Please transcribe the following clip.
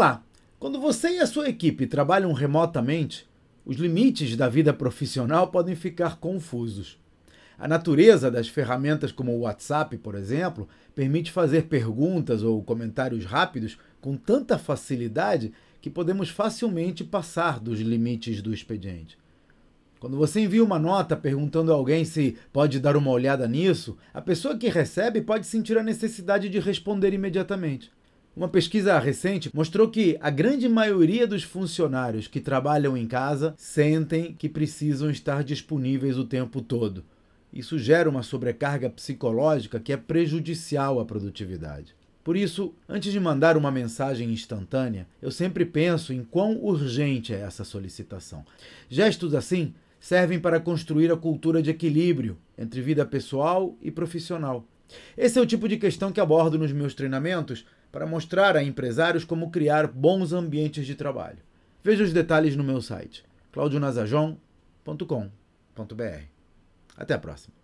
Olá! Quando você e a sua equipe trabalham remotamente, os limites da vida profissional podem ficar confusos. A natureza das ferramentas como o WhatsApp, por exemplo, permite fazer perguntas ou comentários rápidos com tanta facilidade que podemos facilmente passar dos limites do expediente. Quando você envia uma nota perguntando a alguém se pode dar uma olhada nisso, a pessoa que recebe pode sentir a necessidade de responder imediatamente. Uma pesquisa recente mostrou que a grande maioria dos funcionários que trabalham em casa sentem que precisam estar disponíveis o tempo todo. Isso gera uma sobrecarga psicológica que é prejudicial à produtividade. Por isso, antes de mandar uma mensagem instantânea, eu sempre penso em quão urgente é essa solicitação. Gestos assim servem para construir a cultura de equilíbrio entre vida pessoal e profissional. Esse é o tipo de questão que abordo nos meus treinamentos para mostrar a empresários como criar bons ambientes de trabalho. Veja os detalhes no meu site claudionazajon.com.br. Até a próxima.